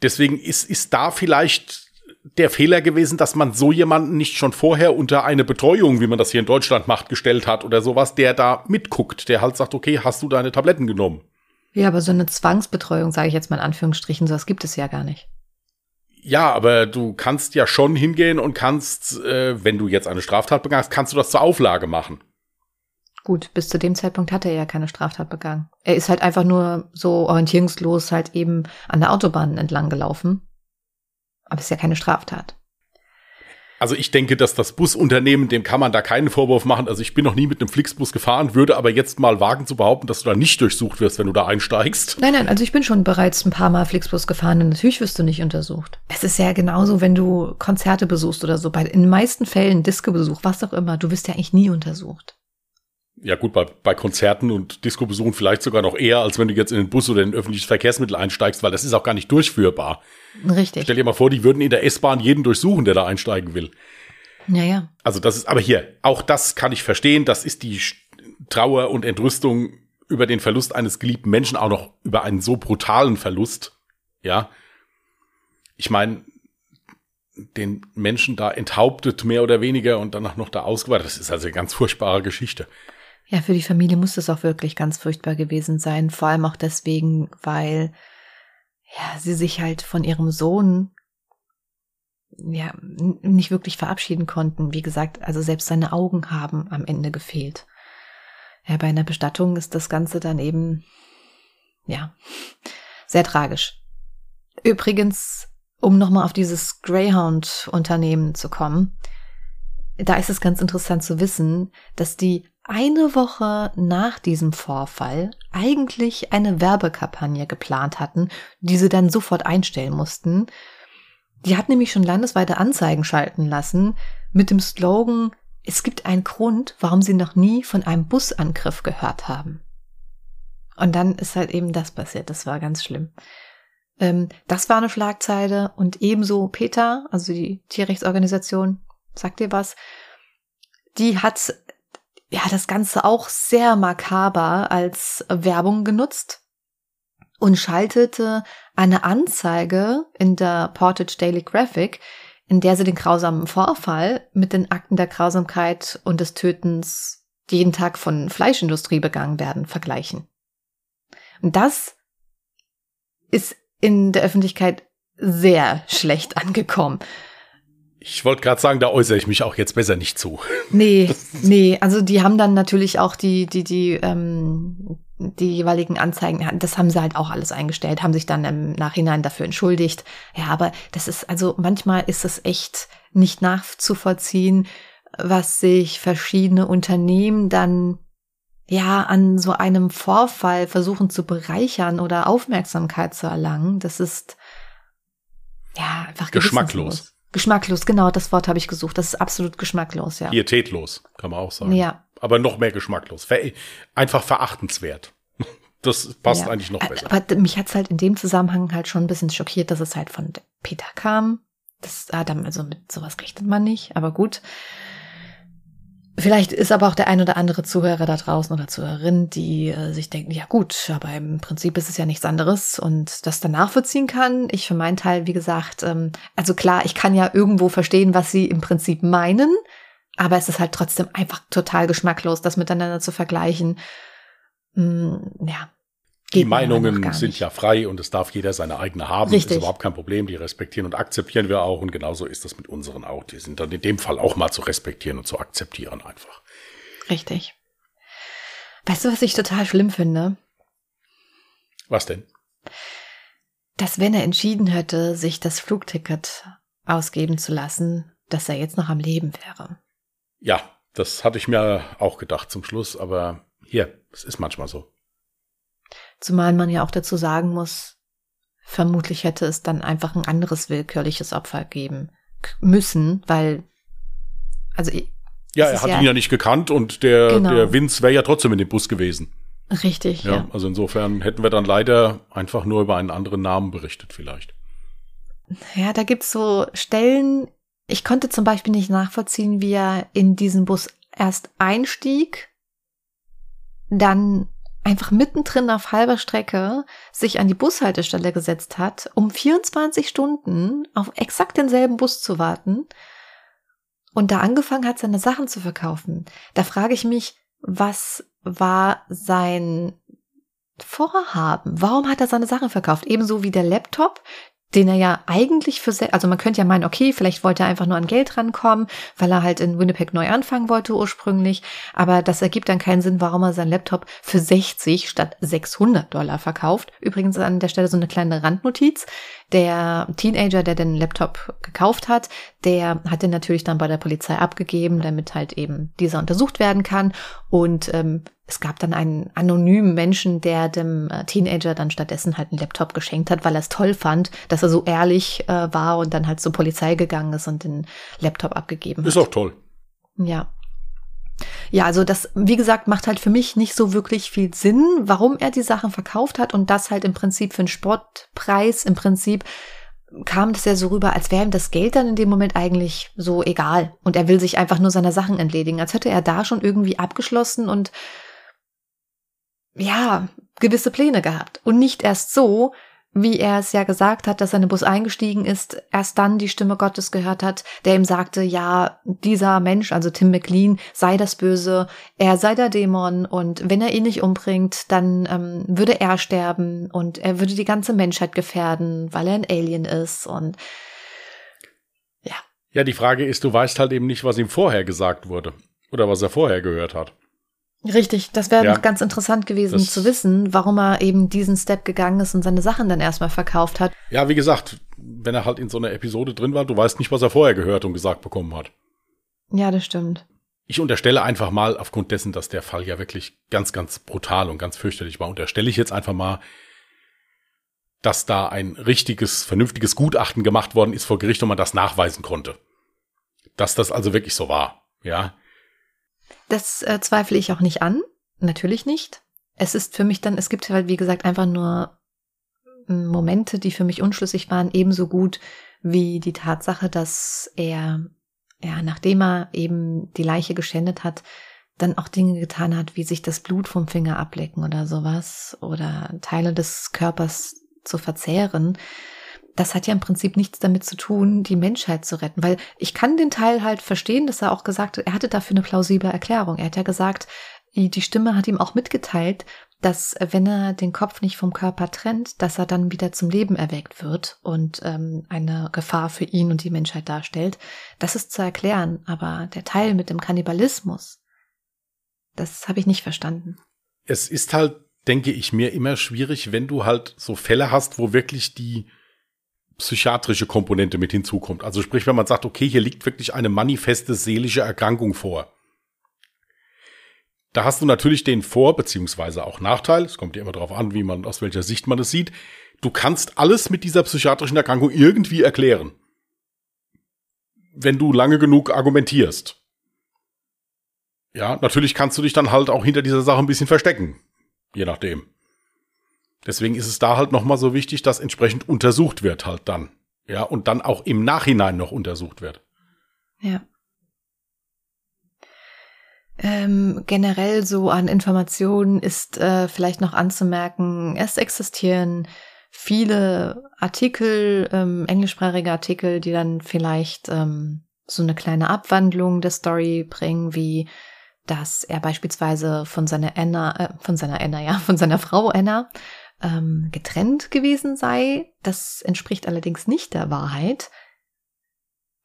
Deswegen ist, ist da vielleicht der Fehler gewesen, dass man so jemanden nicht schon vorher unter eine Betreuung, wie man das hier in Deutschland macht, gestellt hat oder sowas, der da mitguckt, der halt sagt, okay, hast du deine Tabletten genommen? Ja, aber so eine Zwangsbetreuung, sage ich jetzt mal in Anführungsstrichen, sowas gibt es ja gar nicht. Ja, aber du kannst ja schon hingehen und kannst, äh, wenn du jetzt eine Straftat begangst, kannst du das zur Auflage machen. Gut, bis zu dem Zeitpunkt hat er ja keine Straftat begangen. Er ist halt einfach nur so orientierungslos halt eben an der Autobahn entlang gelaufen aber es ist ja keine Straftat. Also ich denke, dass das Busunternehmen, dem kann man da keinen Vorwurf machen. Also ich bin noch nie mit einem Flixbus gefahren, würde aber jetzt mal wagen zu behaupten, dass du da nicht durchsucht wirst, wenn du da einsteigst. Nein, nein, also ich bin schon bereits ein paar Mal Flixbus gefahren und natürlich wirst du nicht untersucht. Es ist ja genauso, wenn du Konzerte besuchst oder so. Bei, in den meisten Fällen Disco-Besuch, was auch immer, du wirst ja eigentlich nie untersucht ja gut, bei, bei Konzerten und Disco-Besuchen vielleicht sogar noch eher, als wenn du jetzt in den Bus oder in ein öffentliches Verkehrsmittel einsteigst, weil das ist auch gar nicht durchführbar. Richtig. Stell dir mal vor, die würden in der S-Bahn jeden durchsuchen, der da einsteigen will. Ja, ja. Also das ist, aber hier, auch das kann ich verstehen, das ist die Trauer und Entrüstung über den Verlust eines geliebten Menschen, auch noch über einen so brutalen Verlust, ja. Ich meine, den Menschen da enthauptet, mehr oder weniger, und danach noch da ausgeweitet. Das ist also eine ganz furchtbare Geschichte. Ja, für die Familie muss es auch wirklich ganz furchtbar gewesen sein. Vor allem auch deswegen, weil ja, sie sich halt von ihrem Sohn ja nicht wirklich verabschieden konnten. Wie gesagt, also selbst seine Augen haben am Ende gefehlt. Ja, bei einer Bestattung ist das Ganze dann eben ja sehr tragisch. Übrigens, um nochmal auf dieses Greyhound-Unternehmen zu kommen, da ist es ganz interessant zu wissen, dass die eine Woche nach diesem Vorfall eigentlich eine Werbekampagne geplant hatten, die sie dann sofort einstellen mussten. Die hat nämlich schon landesweite Anzeigen schalten lassen mit dem Slogan, es gibt einen Grund, warum sie noch nie von einem Busangriff gehört haben. Und dann ist halt eben das passiert. Das war ganz schlimm. Ähm, das war eine Schlagzeile und ebenso Peter, also die Tierrechtsorganisation, sagt ihr was? Die hat ja das Ganze auch sehr makaber als Werbung genutzt und schaltete eine Anzeige in der Portage Daily Graphic, in der sie den grausamen Vorfall mit den Akten der Grausamkeit und des Tötens, die jeden Tag von Fleischindustrie begangen werden, vergleichen. Und das ist in der Öffentlichkeit sehr schlecht angekommen. Ich wollte gerade sagen, da äußere ich mich auch jetzt besser nicht zu. Nee, nee, also die haben dann natürlich auch die, die, die, ähm, die jeweiligen Anzeigen, das haben sie halt auch alles eingestellt, haben sich dann im Nachhinein dafür entschuldigt. Ja, aber das ist, also manchmal ist es echt nicht nachzuvollziehen, was sich verschiedene Unternehmen dann ja an so einem Vorfall versuchen zu bereichern oder Aufmerksamkeit zu erlangen. Das ist ja einfach geschmacklos. Geschmacklos, genau, das Wort habe ich gesucht. Das ist absolut geschmacklos, ja. Pietätlos, kann man auch sagen. Ja. Aber noch mehr geschmacklos. Ver einfach verachtenswert. Das passt ja. eigentlich noch besser. Aber mich hat's halt in dem Zusammenhang halt schon ein bisschen schockiert, dass es halt von Peter kam. Das, also mit sowas rechnet man nicht, aber gut. Vielleicht ist aber auch der ein oder andere Zuhörer da draußen oder Zuhörerin, die äh, sich denken, ja gut, aber im Prinzip ist es ja nichts anderes und das dann nachvollziehen kann. Ich für meinen Teil, wie gesagt, ähm, also klar, ich kann ja irgendwo verstehen, was sie im Prinzip meinen, aber es ist halt trotzdem einfach total geschmacklos, das miteinander zu vergleichen. Mm, ja, die Meinungen sind ja frei und es darf jeder seine eigene haben. Richtig. Das ist überhaupt kein Problem. Die respektieren und akzeptieren wir auch. Und genauso ist das mit unseren auch. Die sind dann in dem Fall auch mal zu respektieren und zu akzeptieren einfach. Richtig. Weißt du, was ich total schlimm finde? Was denn? Dass wenn er entschieden hätte, sich das Flugticket ausgeben zu lassen, dass er jetzt noch am Leben wäre. Ja, das hatte ich mir auch gedacht zum Schluss, aber hier, es ist manchmal so. Zumal man ja auch dazu sagen muss, vermutlich hätte es dann einfach ein anderes willkürliches Opfer geben müssen, weil, also. Ja, er hat ja, ihn ja nicht gekannt und der, genau. der Vince wäre ja trotzdem in dem Bus gewesen. Richtig. Ja, ja, also insofern hätten wir dann leider einfach nur über einen anderen Namen berichtet, vielleicht. Ja, da gibt's so Stellen, ich konnte zum Beispiel nicht nachvollziehen, wie er in diesen Bus erst einstieg, dann einfach mittendrin auf halber Strecke sich an die Bushaltestelle gesetzt hat, um 24 Stunden auf exakt denselben Bus zu warten und da angefangen hat, seine Sachen zu verkaufen. Da frage ich mich, was war sein Vorhaben? Warum hat er seine Sachen verkauft? Ebenso wie der Laptop, den er ja eigentlich für, also man könnte ja meinen, okay, vielleicht wollte er einfach nur an Geld rankommen, weil er halt in Winnipeg neu anfangen wollte ursprünglich, aber das ergibt dann keinen Sinn, warum er seinen Laptop für 60 statt 600 Dollar verkauft. Übrigens an der Stelle so eine kleine Randnotiz. Der Teenager, der den Laptop gekauft hat, der hat den natürlich dann bei der Polizei abgegeben, damit halt eben dieser untersucht werden kann und ähm, es gab dann einen anonymen Menschen, der dem äh, Teenager dann stattdessen halt einen Laptop geschenkt hat, weil er es toll fand, dass er so ehrlich äh, war und dann halt zur Polizei gegangen ist und den Laptop abgegeben ist hat. Ist auch toll. Ja. Ja, also das, wie gesagt, macht halt für mich nicht so wirklich viel Sinn, warum er die Sachen verkauft hat und das halt im Prinzip für einen Sportpreis im Prinzip kam das ja so rüber, als wäre ihm das Geld dann in dem Moment eigentlich so egal und er will sich einfach nur seiner Sachen entledigen, als hätte er da schon irgendwie abgeschlossen und ja, gewisse Pläne gehabt. Und nicht erst so, wie er es ja gesagt hat, dass in den Bus eingestiegen ist, erst dann die Stimme Gottes gehört hat, der ihm sagte, ja, dieser Mensch, also Tim McLean, sei das Böse, er sei der Dämon und wenn er ihn nicht umbringt, dann ähm, würde er sterben und er würde die ganze Menschheit gefährden, weil er ein Alien ist und ja. Ja, die Frage ist, du weißt halt eben nicht, was ihm vorher gesagt wurde oder was er vorher gehört hat. Richtig, das wäre ja, noch ganz interessant gewesen zu wissen, warum er eben diesen Step gegangen ist und seine Sachen dann erstmal verkauft hat. Ja, wie gesagt, wenn er halt in so einer Episode drin war, du weißt nicht, was er vorher gehört und gesagt bekommen hat. Ja, das stimmt. ich unterstelle einfach mal, aufgrund dessen, dass der Fall ja wirklich ganz, ganz brutal und ganz fürchterlich war, unterstelle ich jetzt einfach mal, dass da ein richtiges, vernünftiges Gutachten gemacht worden ist vor Gericht und man das nachweisen konnte. Dass das also wirklich so war, ja. Das äh, zweifle ich auch nicht an. Natürlich nicht. Es ist für mich dann, es gibt halt, wie gesagt, einfach nur hm, Momente, die für mich unschlüssig waren, ebenso gut wie die Tatsache, dass er, ja, nachdem er eben die Leiche geschändet hat, dann auch Dinge getan hat, wie sich das Blut vom Finger ablecken oder sowas oder Teile des Körpers zu verzehren, das hat ja im Prinzip nichts damit zu tun, die Menschheit zu retten. Weil ich kann den Teil halt verstehen, dass er auch gesagt hat, er hatte dafür eine plausible Erklärung. Er hat ja gesagt, die Stimme hat ihm auch mitgeteilt, dass wenn er den Kopf nicht vom Körper trennt, dass er dann wieder zum Leben erweckt wird und ähm, eine Gefahr für ihn und die Menschheit darstellt. Das ist zu erklären, aber der Teil mit dem Kannibalismus, das habe ich nicht verstanden. Es ist halt denke ich mir, immer schwierig, wenn du halt so Fälle hast, wo wirklich die psychiatrische Komponente mit hinzukommt. Also sprich, wenn man sagt, okay, hier liegt wirklich eine manifeste seelische Erkrankung vor. Da hast du natürlich den Vor- beziehungsweise auch Nachteil. Es kommt dir immer darauf an, wie man, aus welcher Sicht man es sieht. Du kannst alles mit dieser psychiatrischen Erkrankung irgendwie erklären. Wenn du lange genug argumentierst. Ja, natürlich kannst du dich dann halt auch hinter dieser Sache ein bisschen verstecken. Je nachdem. Deswegen ist es da halt nochmal so wichtig, dass entsprechend untersucht wird halt dann. Ja, und dann auch im Nachhinein noch untersucht wird. Ja. Ähm, generell so an Informationen ist äh, vielleicht noch anzumerken, es existieren viele Artikel, ähm, englischsprachige Artikel, die dann vielleicht ähm, so eine kleine Abwandlung der Story bringen, wie dass er beispielsweise von seiner Anna, äh, von seiner Anna, ja, von seiner Frau Anna ähm, getrennt gewesen sei. Das entspricht allerdings nicht der Wahrheit.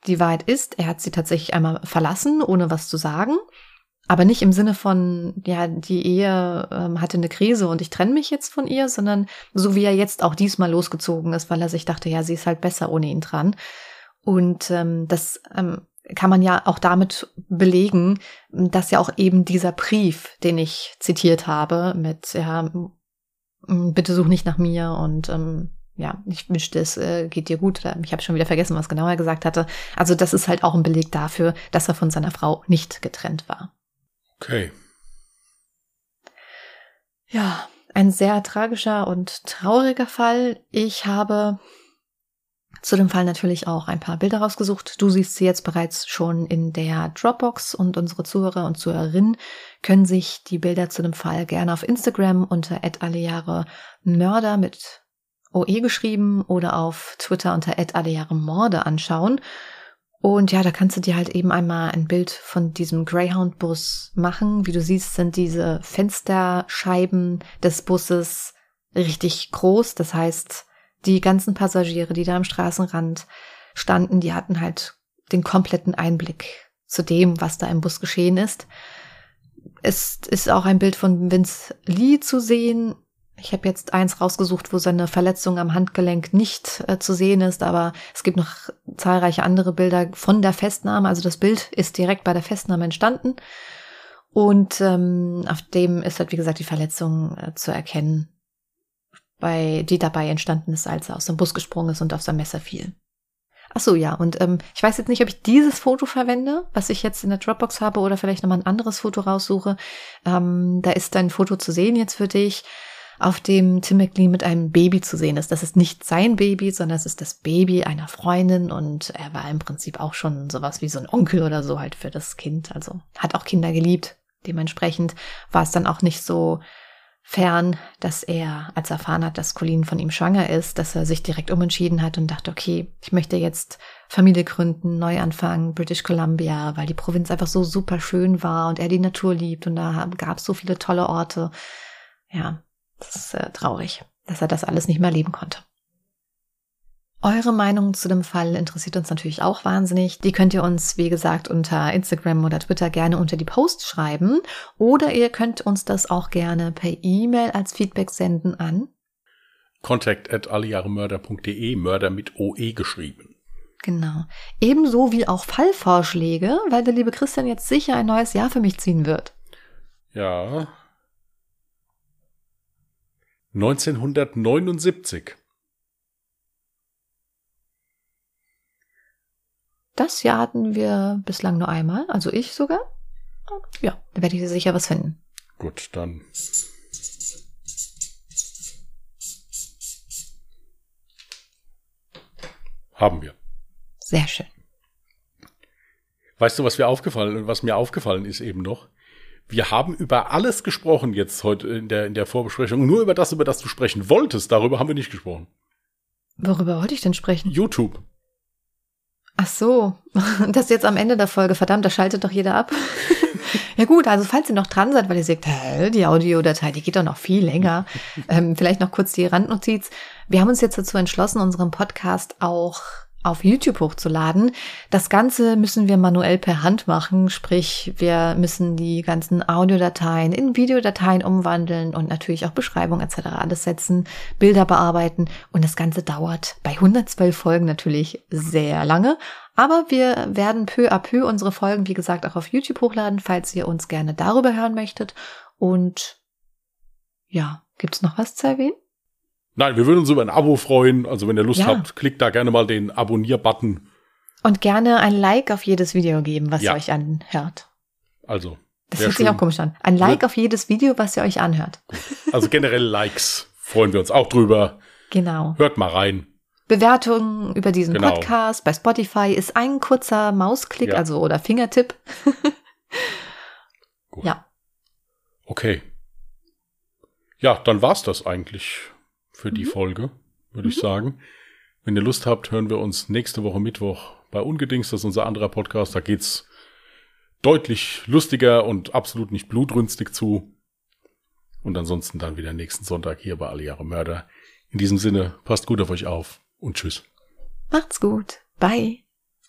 Die Wahrheit ist, er hat sie tatsächlich einmal verlassen, ohne was zu sagen. Aber nicht im Sinne von, ja, die Ehe ähm, hatte eine Krise und ich trenne mich jetzt von ihr, sondern so wie er jetzt auch diesmal losgezogen ist, weil er sich dachte, ja, sie ist halt besser ohne ihn dran. Und ähm, das ähm, kann man ja auch damit belegen, dass ja auch eben dieser Brief, den ich zitiert habe, mit ja, bitte such nicht nach mir und ähm, ja, ich wünschte, es äh, geht dir gut. Ich habe schon wieder vergessen, was genau er gesagt hatte. Also das ist halt auch ein Beleg dafür, dass er von seiner Frau nicht getrennt war. Okay. Ja, ein sehr tragischer und trauriger Fall. Ich habe zu dem Fall natürlich auch ein paar Bilder rausgesucht. Du siehst sie jetzt bereits schon in der Dropbox und unsere Zuhörer und Zuhörerinnen können sich die Bilder zu dem Fall gerne auf Instagram unter Mörder mit OE geschrieben oder auf Twitter unter Morde anschauen. Und ja, da kannst du dir halt eben einmal ein Bild von diesem Greyhound-Bus machen. Wie du siehst, sind diese Fensterscheiben des Busses richtig groß. Das heißt, die ganzen Passagiere, die da am Straßenrand standen, die hatten halt den kompletten Einblick zu dem, was da im Bus geschehen ist. Es ist auch ein Bild von Vince Lee zu sehen. Ich habe jetzt eins rausgesucht, wo seine Verletzung am Handgelenk nicht äh, zu sehen ist, aber es gibt noch zahlreiche andere Bilder von der Festnahme. Also das Bild ist direkt bei der Festnahme entstanden. Und ähm, auf dem ist halt, wie gesagt, die Verletzung äh, zu erkennen bei, die dabei entstanden ist, als er aus dem Bus gesprungen ist und auf sein Messer fiel. Ach so, ja. Und ähm, ich weiß jetzt nicht, ob ich dieses Foto verwende, was ich jetzt in der Dropbox habe, oder vielleicht nochmal ein anderes Foto raussuche. Ähm, da ist ein Foto zu sehen jetzt für dich, auf dem Tim McLean mit einem Baby zu sehen ist. Das ist nicht sein Baby, sondern es ist das Baby einer Freundin und er war im Prinzip auch schon sowas wie so ein Onkel oder so halt für das Kind. Also hat auch Kinder geliebt. Dementsprechend war es dann auch nicht so fern, dass er, als er erfahren hat, dass Colleen von ihm schwanger ist, dass er sich direkt umentschieden hat und dachte, okay, ich möchte jetzt Familie gründen, neu anfangen, British Columbia, weil die Provinz einfach so super schön war und er die Natur liebt und da gab es so viele tolle Orte. Ja, das ist äh, traurig, dass er das alles nicht mehr leben konnte. Eure Meinung zu dem Fall interessiert uns natürlich auch wahnsinnig. Die könnt ihr uns, wie gesagt, unter Instagram oder Twitter gerne unter die Posts schreiben. Oder ihr könnt uns das auch gerne per E-Mail als Feedback senden an contact at allejahremörder.de, Mörder mit OE geschrieben. Genau. Ebenso wie auch Fallvorschläge, weil der liebe Christian jetzt sicher ein neues Jahr für mich ziehen wird. Ja. 1979. Das Jahr hatten wir bislang nur einmal, also ich sogar. Ja, da werde ich sicher was finden. Gut, dann. Haben wir. Sehr schön. Weißt du, was mir aufgefallen, was mir aufgallen ist eben noch? Wir haben über alles gesprochen jetzt heute in der, in der Vorbesprechung. Nur über das, über das du sprechen wolltest, darüber haben wir nicht gesprochen. Worüber wollte ich denn sprechen? YouTube. Ach so, das ist jetzt am Ende der Folge. Verdammt, da schaltet doch jeder ab. ja gut, also falls ihr noch dran seid, weil ihr hä, die Audiodatei, die geht doch noch viel länger. ähm, vielleicht noch kurz die Randnotiz. Wir haben uns jetzt dazu entschlossen, unseren Podcast auch auf YouTube hochzuladen. Das Ganze müssen wir manuell per Hand machen, sprich wir müssen die ganzen Audiodateien in Videodateien umwandeln und natürlich auch Beschreibung etc. alles setzen, Bilder bearbeiten und das Ganze dauert bei 112 Folgen natürlich sehr lange. Aber wir werden peu à peu unsere Folgen, wie gesagt, auch auf YouTube hochladen, falls ihr uns gerne darüber hören möchtet. Und ja, gibt's noch was zu erwähnen? Nein, wir würden uns über ein Abo freuen. Also wenn ihr Lust ja. habt, klickt da gerne mal den Abonnier-Button. Und gerne ein Like auf jedes Video geben, was ja. ihr euch anhört. Also. Das hört sich auch komisch an. Ein Like auf jedes Video, was ihr euch anhört. Also generell Likes freuen wir uns auch drüber. Genau. Hört mal rein. Bewertungen über diesen genau. Podcast bei Spotify ist ein kurzer Mausklick, ja. also oder Fingertipp. Ja. Okay. Ja, dann war's das eigentlich für die mhm. Folge, würde mhm. ich sagen. Wenn ihr Lust habt, hören wir uns nächste Woche Mittwoch bei Ungedings. Das ist unser anderer Podcast. Da geht's deutlich lustiger und absolut nicht blutrünstig zu. Und ansonsten dann wieder nächsten Sonntag hier bei Alle Jahre Mörder. In diesem Sinne, passt gut auf euch auf und tschüss. Macht's gut. Bye.